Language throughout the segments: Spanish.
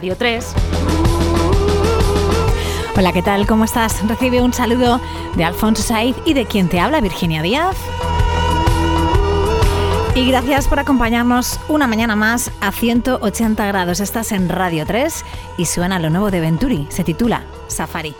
Radio 3. Hola, ¿qué tal? ¿Cómo estás? Recibe un saludo de Alfonso Saiz y de quien te habla, Virginia Díaz. Y gracias por acompañarnos una mañana más a 180 grados. Estás en Radio 3 y suena lo nuevo de Venturi. Se titula Safari.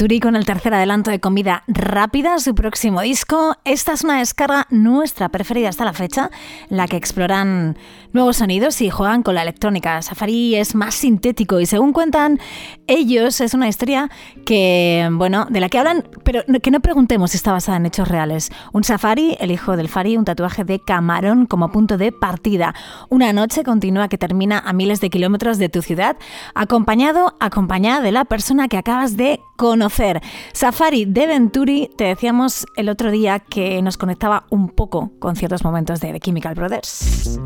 Venturi con el tercer adelanto de comida rápida, su próximo disco. Esta es una descarga nuestra preferida hasta la fecha, la que exploran nuevos sonidos y juegan con la electrónica. Safari es más sintético y según cuentan ellos es una historia que, bueno, de la que hablan, pero que no preguntemos si está basada en hechos reales. Un safari, el hijo del Fari, un tatuaje de camarón como punto de partida. Una noche continua que termina a miles de kilómetros de tu ciudad, acompañado, acompañada de la persona que acabas de conocer. Safari de Venturi, te decíamos el otro día que nos conectaba un poco con ciertos momentos de The Chemical Brothers.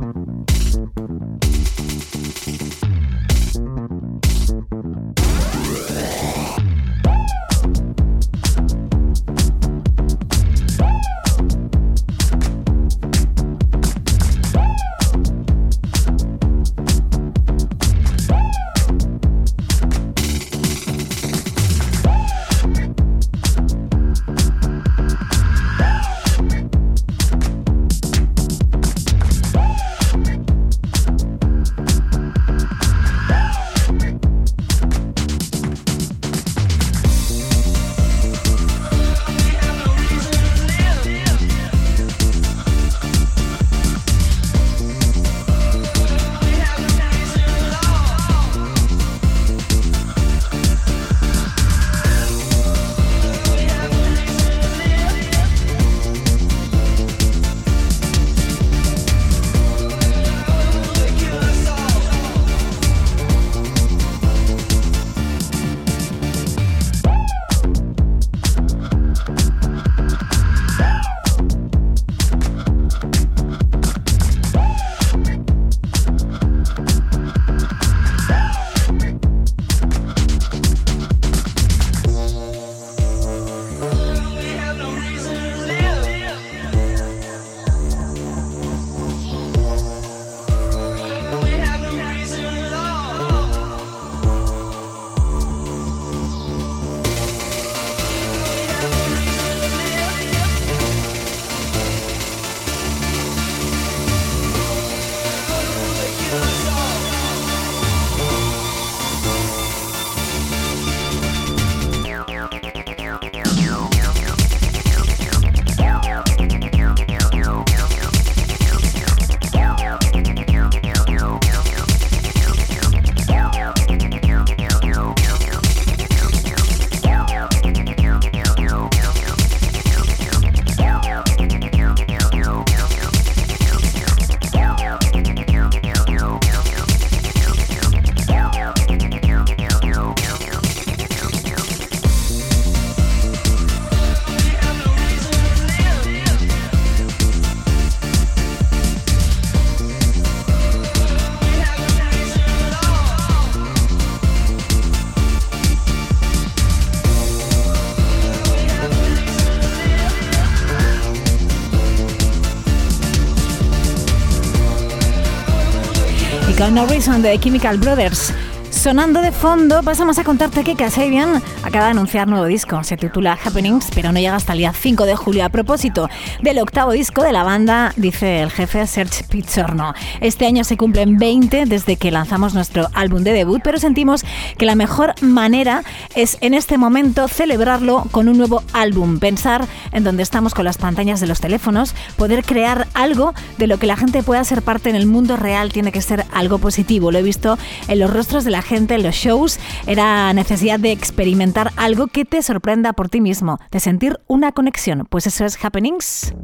No Reason de Chemical Brothers. Sonando de fondo, pasamos a contarte que Kasabian acaba de anunciar nuevo disco. Se titula Happenings, pero no llega hasta el día 5 de julio. A propósito del octavo disco de la banda, dice el jefe Serge Pizzorno. Este año se cumplen 20 desde que lanzamos nuestro álbum de debut, pero sentimos que la mejor manera es en este momento celebrarlo con un nuevo álbum. Pensar en donde estamos con las pantallas de los teléfonos, poder crear algo de lo que la gente pueda ser parte en el mundo real tiene que ser algo positivo. Lo he visto en los rostros de la gente en los shows era necesidad de experimentar algo que te sorprenda por ti mismo, de sentir una conexión. Pues eso es Happenings,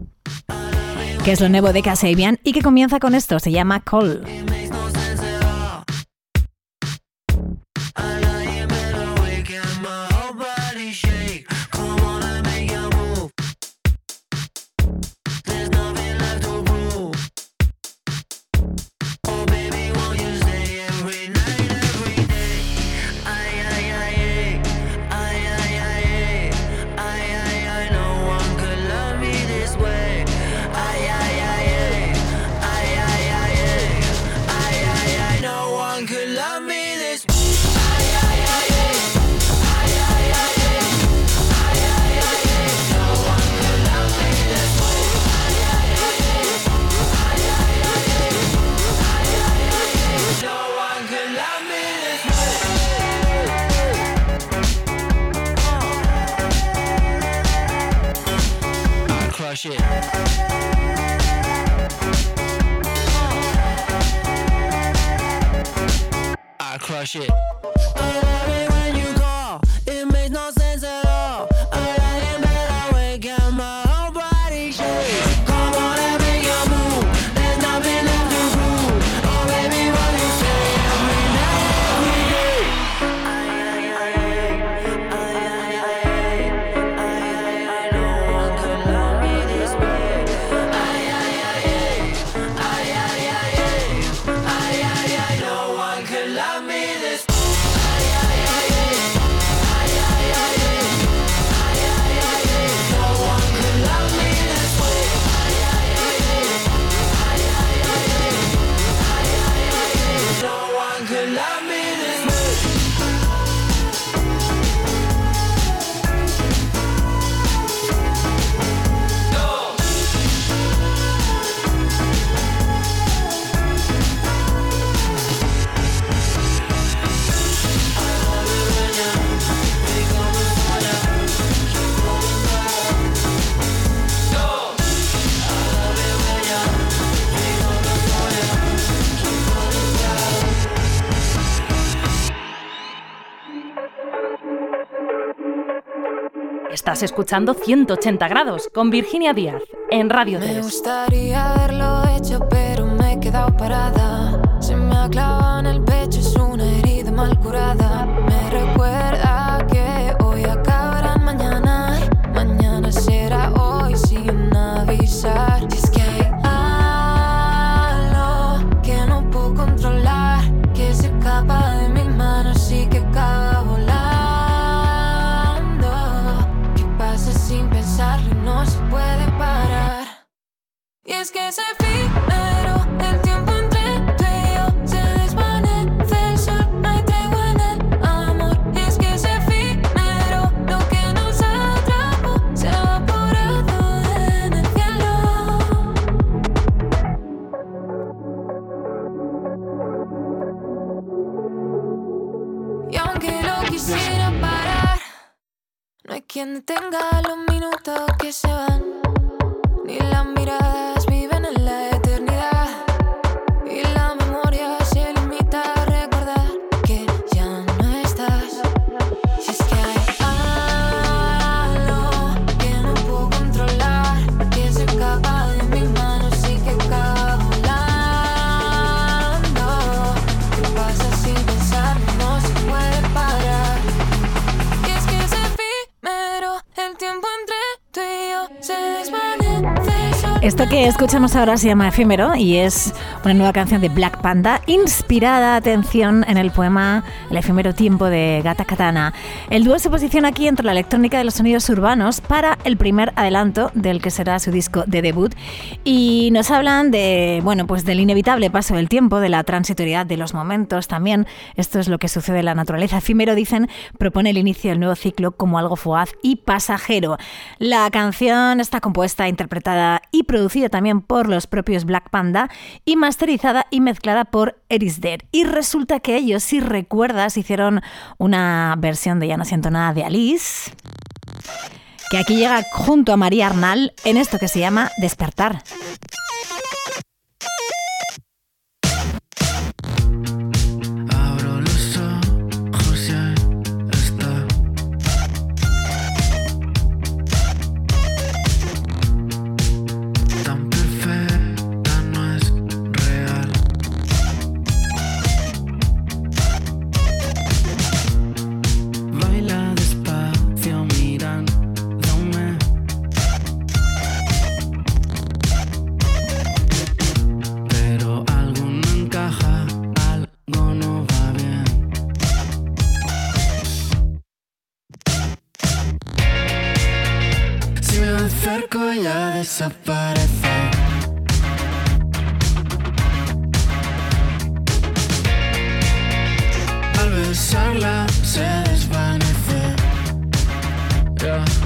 que es lo nuevo de Kasabian y que comienza con esto, se llama Call. Crush it. Estás escuchando 180 grados con Virginia Díaz en Radio 3. Me gustaría haberlo hecho, pero me he quedado parada. Escuchamos ahora se llama Efímero y es una nueva canción de Black Panda inspirada, atención, en el poema El efímero tiempo de Gata Katana. El dúo se posiciona aquí entre la electrónica de los sonidos urbanos para el primer adelanto del que será su disco de debut y nos hablan de, bueno, pues del inevitable paso del tiempo, de la transitoriedad de los momentos también. Esto es lo que sucede en la naturaleza. Efímero, dicen, propone el inicio del nuevo ciclo como algo fugaz y pasajero. La canción está compuesta, interpretada y producida también por los propios Black Panda y masterizada y mezclada por Eris Dead. Y resulta que ellos, si recuerdas, hicieron una versión de Ya no siento nada de Alice, que aquí llega junto a María Arnal en esto que se llama Despertar. Acerco ya desaparece. Al besarla se desvanece. Ya.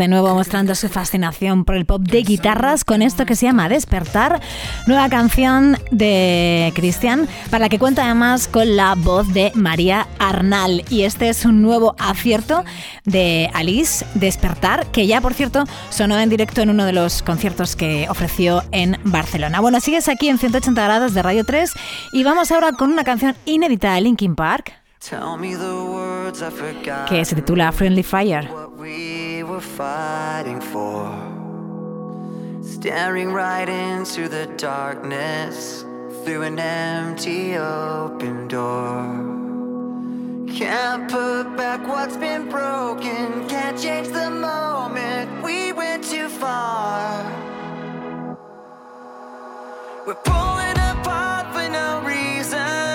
De nuevo mostrando su fascinación por el pop de guitarras con esto que se llama Despertar, nueva canción de Cristian, para la que cuenta además con la voz de María Arnal. Y este es un nuevo acierto de Alice, Despertar, que ya por cierto sonó en directo en uno de los conciertos que ofreció en Barcelona. Bueno, sigues aquí en 180 grados de Radio 3 y vamos ahora con una canción inédita de Linkin Park Tell me the words I forgot. que se titula Friendly Fire. what we were fighting for. Staring right into the darkness through an empty open door. Can't put back what's been broken, can't change the moment. We went too far. We're pulling apart for still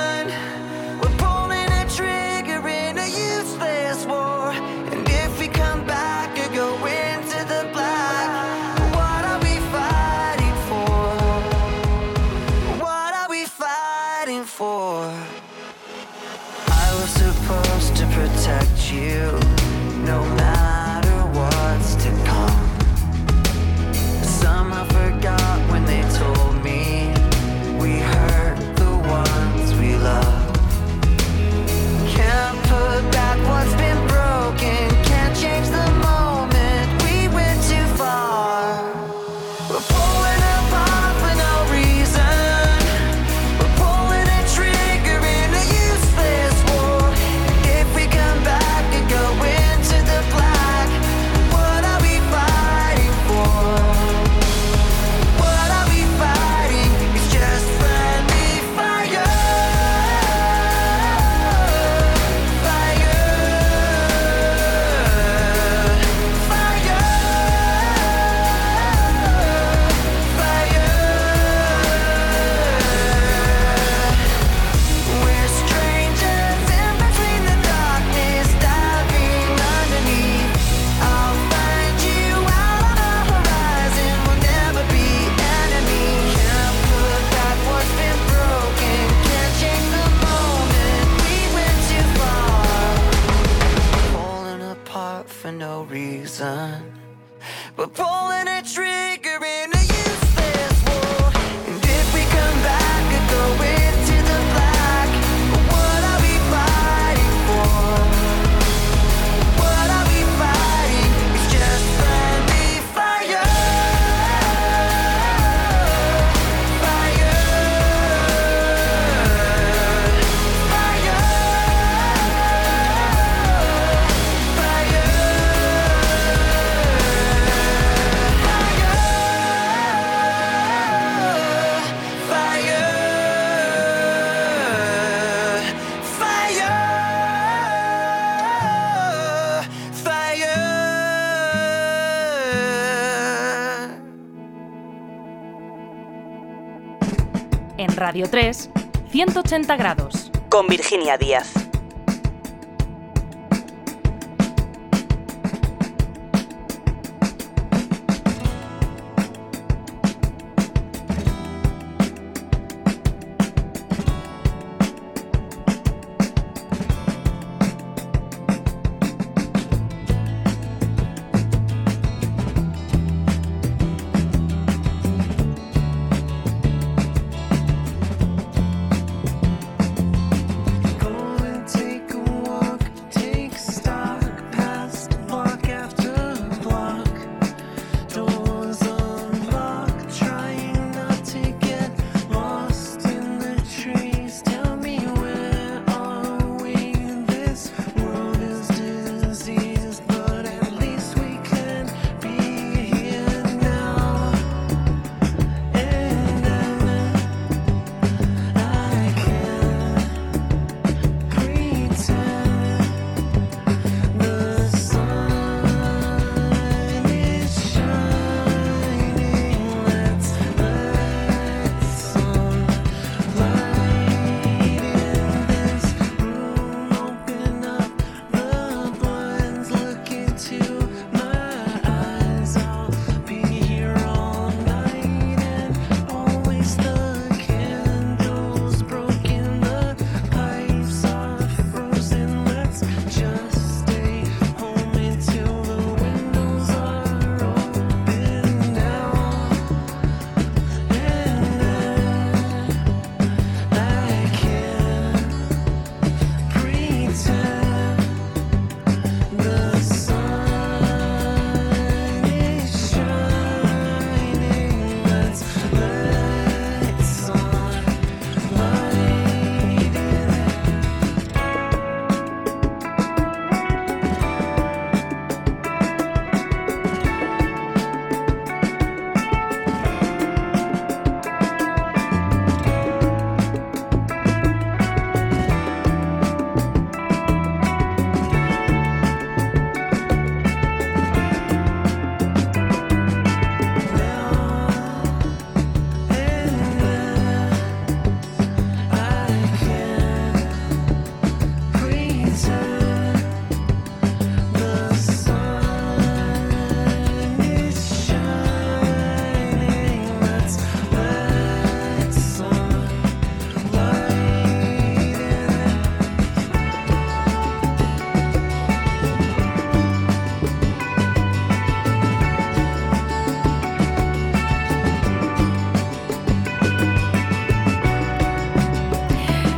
Radio 3, 180 grados. Con Virginia Díaz.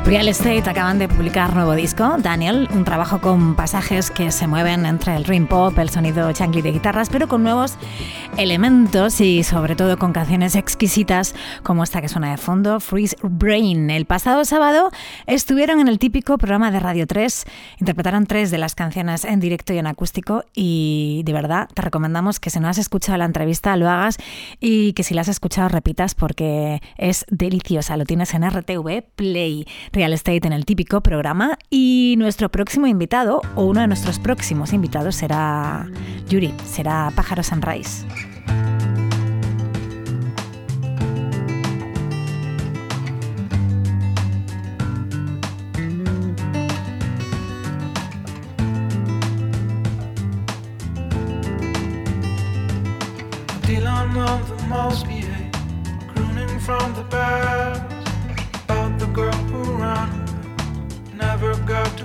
Real Estate acaban de publicar nuevo disco, Daniel, un trabajo con pasajes que se mueven entre el dream pop, el sonido changli de guitarras, pero con nuevos elementos y sobre todo con canciones exquisitas como esta que suena de fondo, Freeze Brain. El pasado sábado estuvieron en el típico programa de Radio 3, interpretaron tres de las canciones en directo y en acústico y de verdad te recomendamos que si no has escuchado la entrevista lo hagas y que si la has escuchado repitas porque es deliciosa, lo tienes en RTV Play. Real Estate en el típico programa y nuestro próximo invitado o uno de nuestros próximos invitados será Yuri, será Pájaro Sunrise.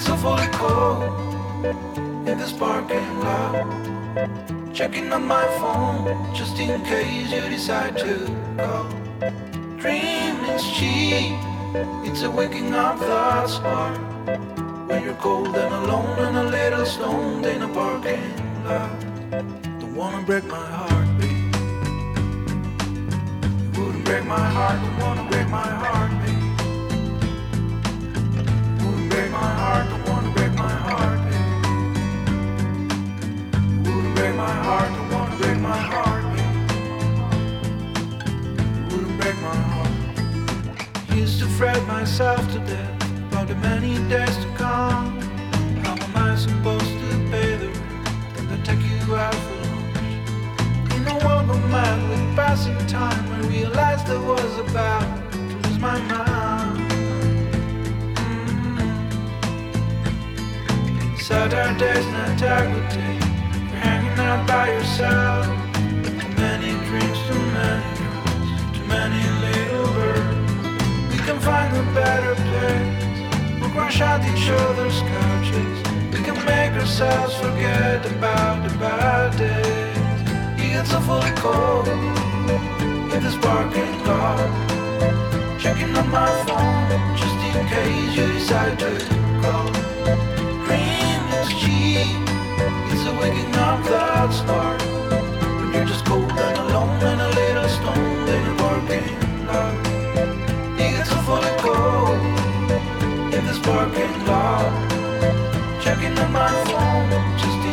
So are of cold in this parking lot. Checking on my phone just in case you decide to go. Dreaming's cheap, it's a waking up that's hard. When you're cold and alone and a little stoned in a parking lot. Don't wanna break my heart, babe. You wouldn't break my heart, don't wanna break my heart. Fret myself to death about the many days to come. How am I supposed to pay the rent take you out for lunch? In a world of mad with passing time, I realized I was about to lose my mind. Mm. Saturday's not integrity, you're hanging out by yourself. Too many drinks, too many drugs, too many. We find a better place. We'll crash out each other's couches. We can make ourselves forget about the bad days. You get so fully cold in this parking lot. Checking on my phone just in case you decide to call. Dream is cheap. It's a waking up that start. When you're just cold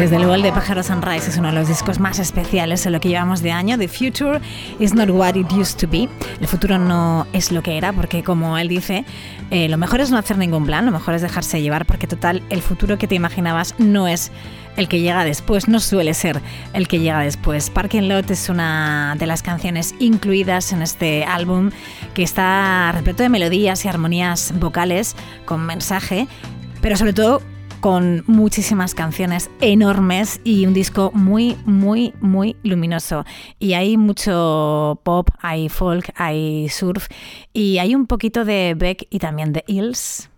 Desde luego el de Pájaro Sunrise es uno de los discos más especiales en lo que llevamos de año. The future is not what it used to be. El futuro no es lo que era porque como él dice, eh, lo mejor es no hacer ningún plan, lo mejor es dejarse llevar porque total el futuro que te imaginabas no es el que llega después, no suele ser el que llega después. Parking Lot es una de las canciones incluidas en este álbum que está repleto de melodías y armonías vocales con mensaje, pero sobre todo con muchísimas canciones enormes y un disco muy, muy, muy luminoso. Y hay mucho pop, hay folk, hay surf y hay un poquito de Beck y también de Hills.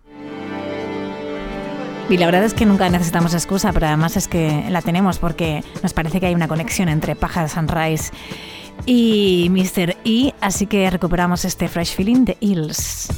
Y la verdad es que nunca necesitamos excusa, pero además es que la tenemos porque nos parece que hay una conexión entre Pájaro Sunrise y Mr. E, así que recuperamos este fresh feeling de Hills.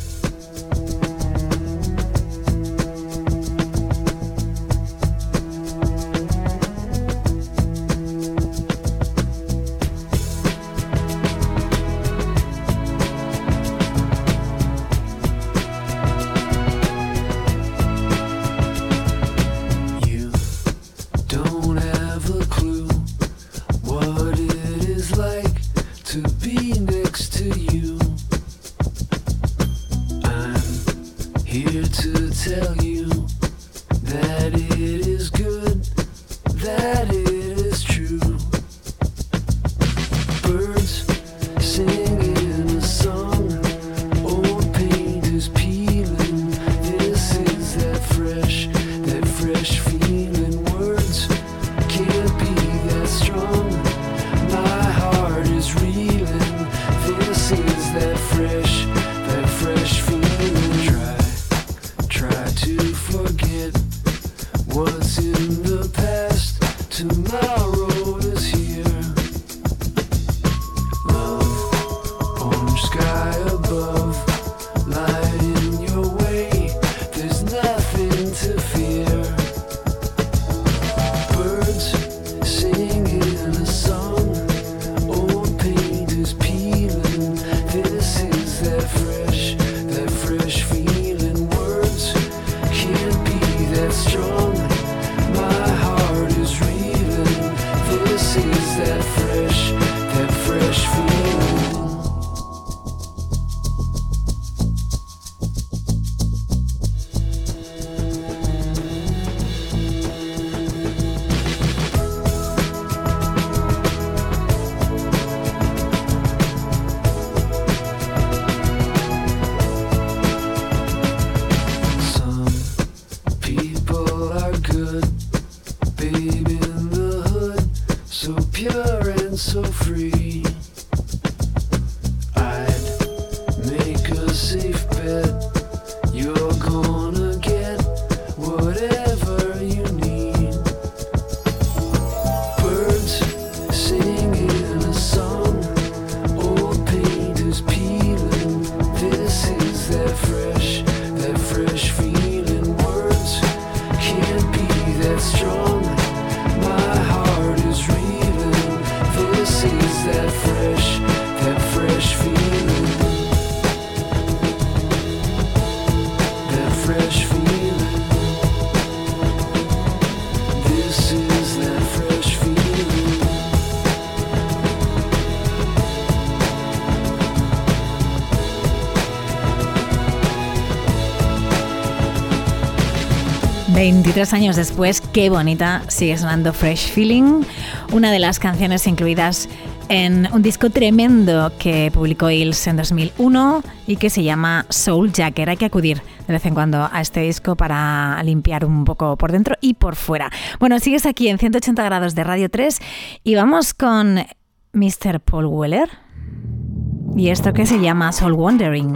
23 años después, qué bonita sigue sonando Fresh Feeling, una de las canciones incluidas en un disco tremendo que publicó Hills en 2001 y que se llama Soul Jacker. Hay que acudir de vez en cuando a este disco para limpiar un poco por dentro y por fuera. Bueno, sigues aquí en 180 grados de Radio 3 y vamos con Mr. Paul Weller y esto que se llama Soul Wandering.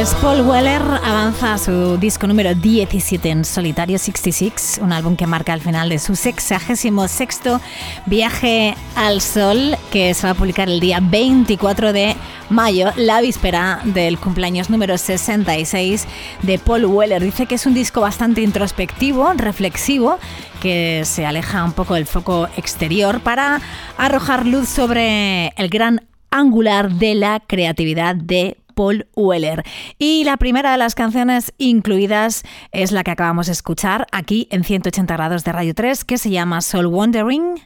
Pues Paul Weller avanza a su disco número 17 en solitario 66, un álbum que marca el final de su sexagésimo sexto viaje al sol, que se va a publicar el día 24 de mayo, la víspera del cumpleaños número 66 de Paul Weller. Dice que es un disco bastante introspectivo, reflexivo, que se aleja un poco del foco exterior para arrojar luz sobre el gran angular de la creatividad de Paul Weller. Y la primera de las canciones incluidas es la que acabamos de escuchar aquí en 180 grados de Radio 3, que se llama Soul Wandering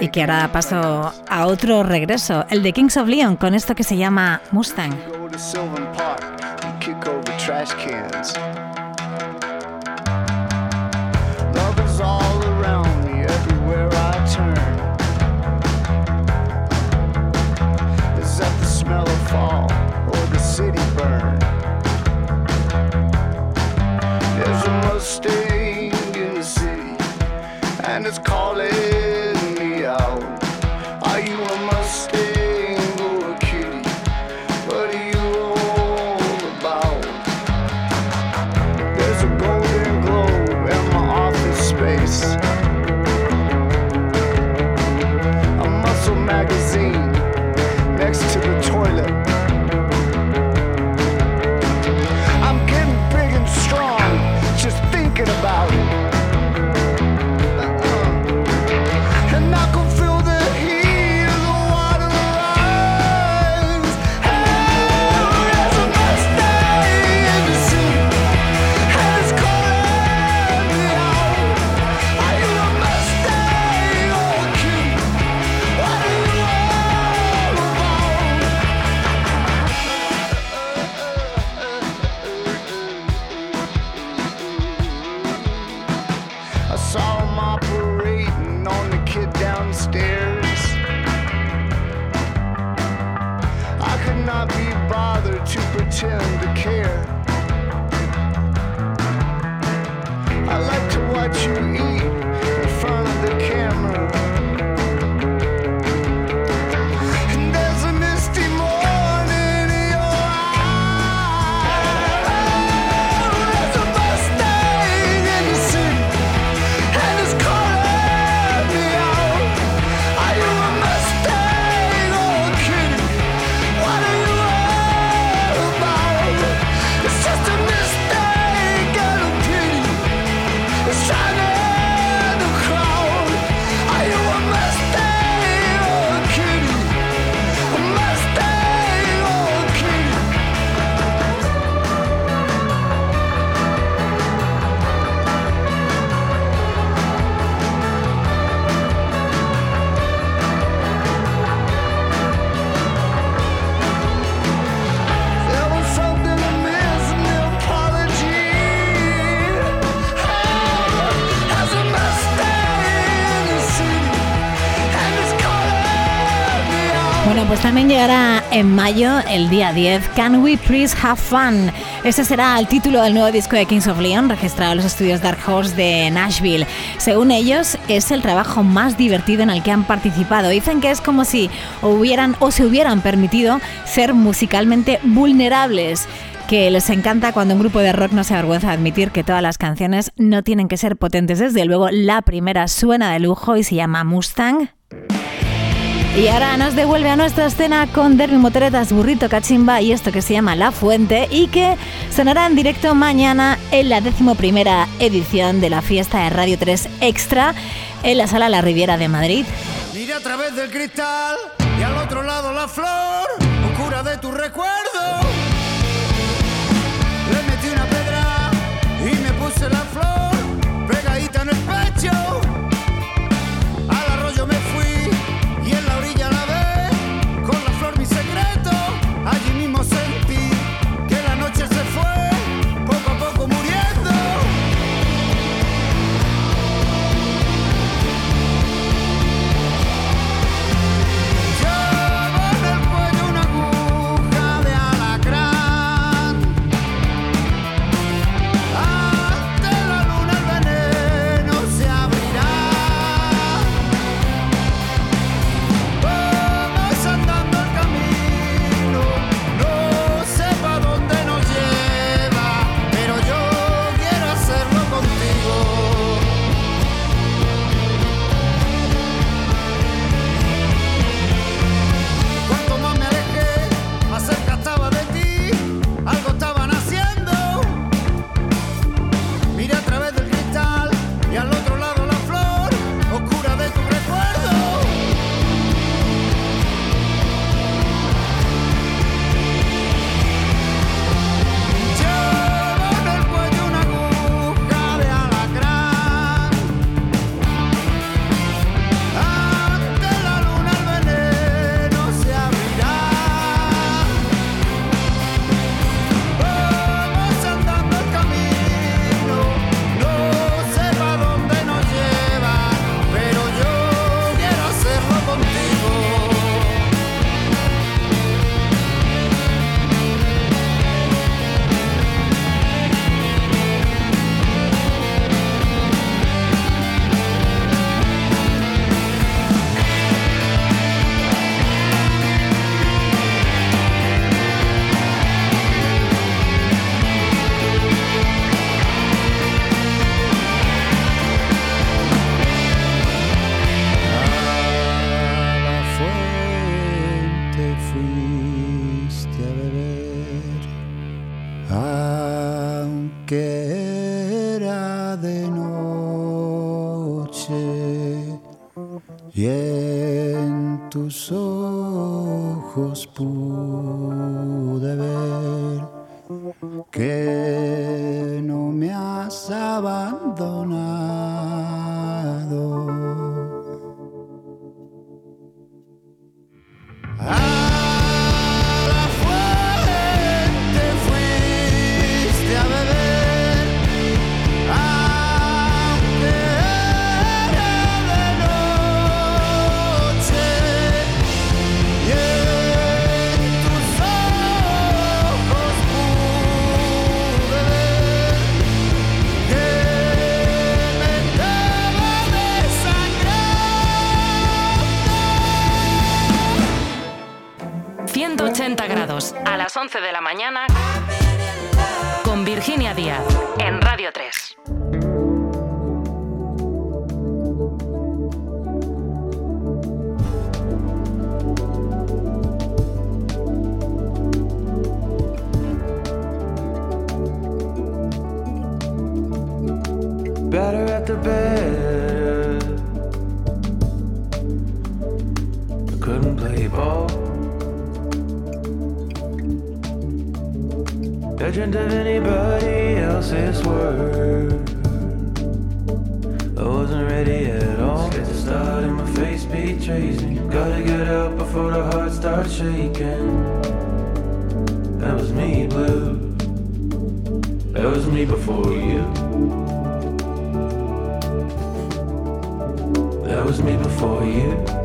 y que ahora paso a otro regreso, el de Kings of Leon, con esto que se llama Mustang. staying in the city, and it's called. En mayo, el día 10, Can We Please Have Fun. Ese será el título del nuevo disco de Kings of Leon, registrado en los estudios Dark Horse de Nashville. Según ellos, es el trabajo más divertido en el que han participado. Dicen que es como si hubieran o se hubieran permitido ser musicalmente vulnerables que les encanta cuando un grupo de rock no se avergüenza de admitir que todas las canciones no tienen que ser potentes. Desde luego, la primera suena de lujo y se llama Mustang. Y ahora nos devuelve a nuestra escena con Derby Motoretas, Burrito Cachimba y esto que se llama La Fuente y que sonará en directo mañana en la decimoprimera edición de la fiesta de Radio 3 Extra en la Sala La Riviera de Madrid. Miré a través del cristal y al otro lado la flor, oscura de tu recuerdo. Le metí una pedra y me puse la flor pegadita en el pecho. 11 de la mañana con Virginia Díaz en Radio 3. better at the bed. Of anybody else's word. I wasn't ready at all. Scared to start and my face betrays me. Gotta get out before the heart starts shaking. That was me, blue. That was me before you. That was me before. You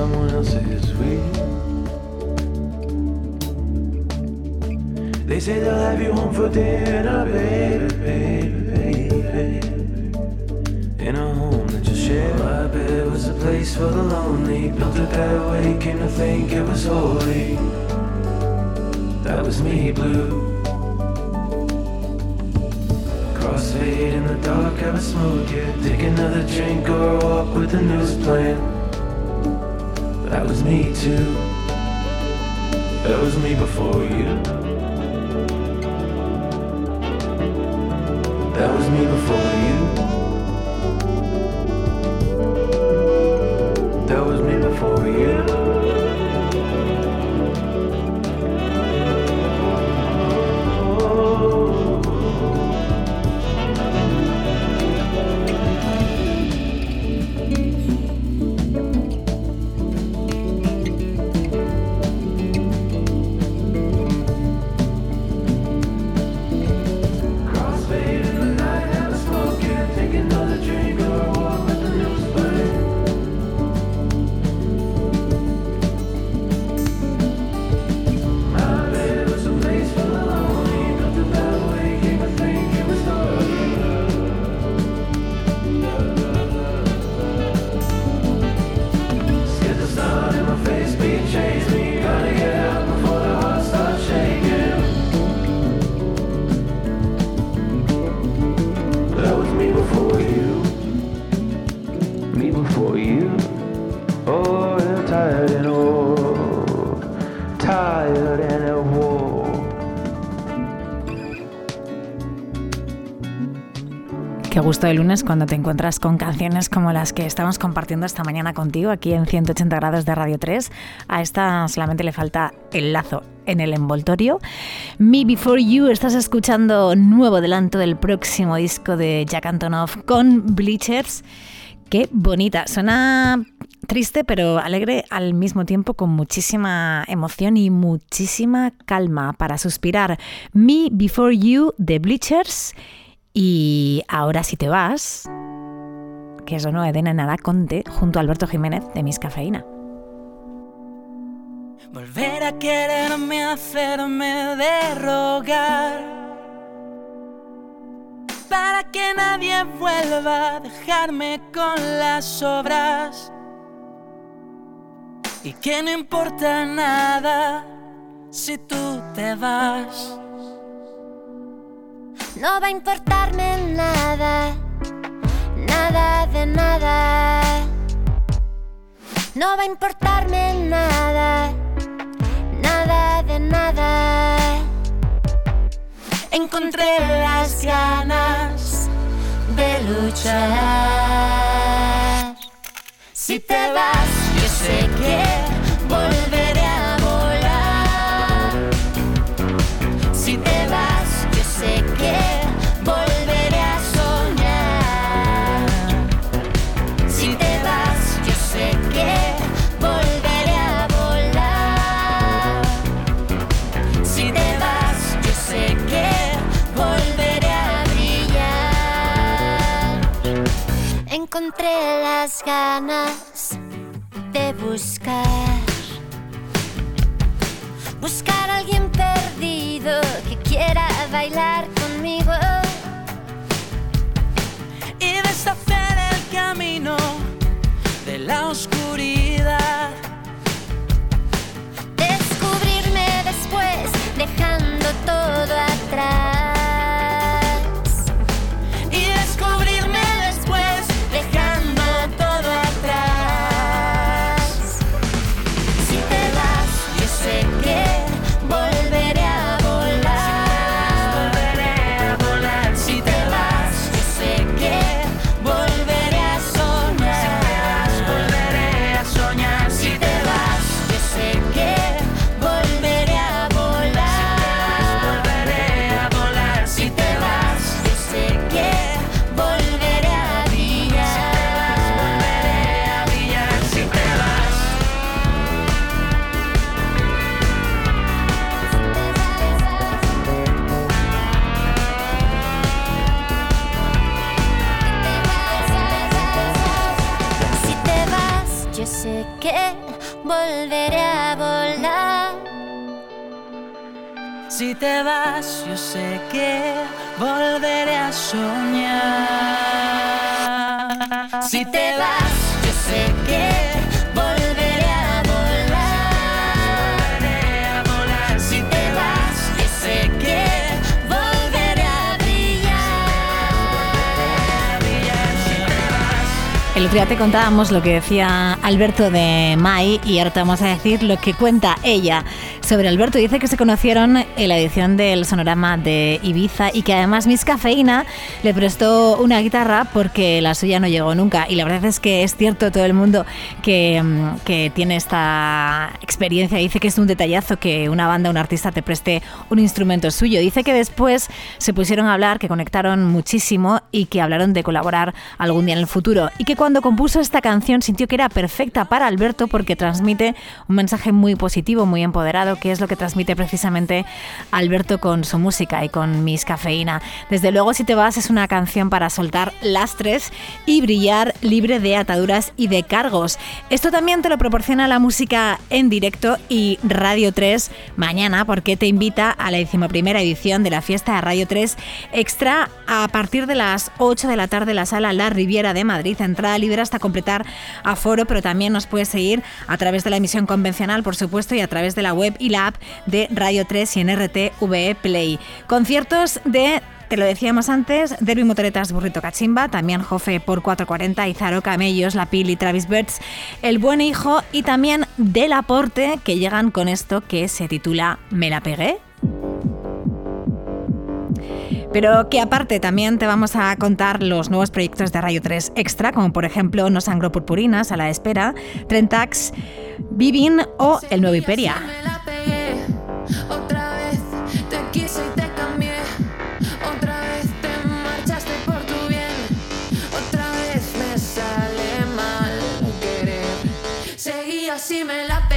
someone else's wheel. They say they'll have you home for dinner, baby, baby, baby. In a home that you share. My bed was a place for the lonely. Built it that way, came to think it was holy. That was me, blue. Crossfade in the dark, haven't smoked yet. Take another drink or walk with the news playing. That was me too. That was me before you. That was me before you. That was me before you. Gusto de lunes cuando te encuentras con canciones como las que estamos compartiendo esta mañana contigo aquí en 180 grados de Radio 3. A esta solamente le falta el lazo en el envoltorio. Me Before You, estás escuchando nuevo adelanto del próximo disco de Jack Antonoff con Bleachers. Qué bonita, suena triste pero alegre al mismo tiempo con muchísima emoción y muchísima calma para suspirar. Me Before You de Bleachers y ahora si te vas, que es no Edena Nara Conte junto a Alberto Jiménez de Miss Cafeína. Volver a quererme, hacerme de rogar. Para que nadie vuelva a dejarme con las obras. Y que no importa nada si tú te vas. No va a importarme nada, nada de nada. No va a importarme nada, nada de nada. Encontré las ganas de luchar. Si te vas, yo sé que volveré Encontré las ganas de buscar. Buscar a alguien perdido que quiera bailar conmigo. y deshacer el camino de la oscuridad. Descubrirme después, dejando todo atrás. Te contábamos lo que decía Alberto de Mai y ahora te vamos a decir lo que cuenta ella sobre Alberto. Dice que se conocieron en la edición del sonorama de Ibiza y que además Miss Cafeína le prestó una guitarra porque la suya no llegó nunca. Y la verdad es que es cierto todo el mundo que, mm, que tiene esta experiencia. Dice que es un detallazo que una banda, un artista te preste un instrumento suyo. Dice que después se pusieron a hablar, que conectaron muchísimo y que hablaron de colaborar algún día en el futuro. Y que cuando compuso esta canción sintió que era perfecta para Alberto porque transmite un mensaje muy positivo, muy empoderado, que es lo que transmite precisamente Alberto con su música y con Miss Cafeína. Desde luego, si te vas, es una canción para soltar lastres y brillar libre de ataduras y de cargos. Esto también te lo proporciona la música en directo y Radio 3 mañana, porque te invita a la decimoprimera edición de la fiesta de Radio 3 Extra a partir de las 8 de la tarde en la sala La Riviera de Madrid. Entrada libre hasta completar aforo, pero también nos puedes seguir a través de la emisión convencional, por supuesto, y a través de la web de Radio 3 y en RTVE Play. Conciertos de te lo decíamos antes, Derby Motoretas Burrito Cachimba, también Jofe por 440, Izaro Camellos, La Pili, Travis Birds, El Buen Hijo y también Del Aporte, que llegan con esto que se titula Me la pegué. Pero que aparte también te vamos a contar los nuevos proyectos de Radio 3 Extra, como por ejemplo No Sangro Purpurinas, A la Espera, Trentax, Vivin o El Nuevo Hiperia. Así me la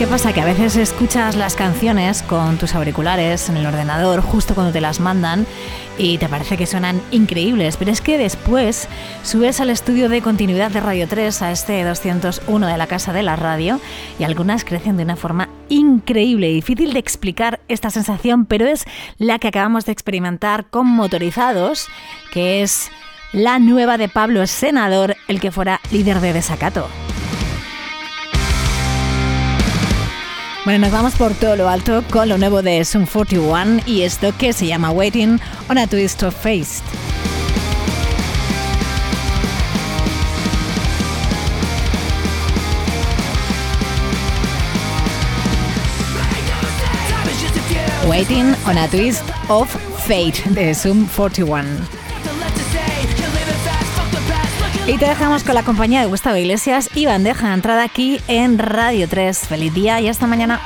qué pasa? Que a veces escuchas las canciones con tus auriculares en el ordenador justo cuando te las mandan y te parece que suenan increíbles, pero es que después subes al estudio de continuidad de Radio 3 a este 201 de la Casa de la Radio y algunas crecen de una forma increíble, difícil de explicar esta sensación, pero es la que acabamos de experimentar con motorizados, que es la nueva de Pablo Senador, el que fuera líder de Desacato. Bueno, nos vamos por todo lo alto con lo nuevo de Sum 41 y esto que se llama Waiting on a Twist of Fate. Waiting on a Twist of Fate de Sum 41. Y te dejamos con la compañía de Gustavo Iglesias y bandeja de entrada aquí en Radio 3. Feliz día y hasta mañana.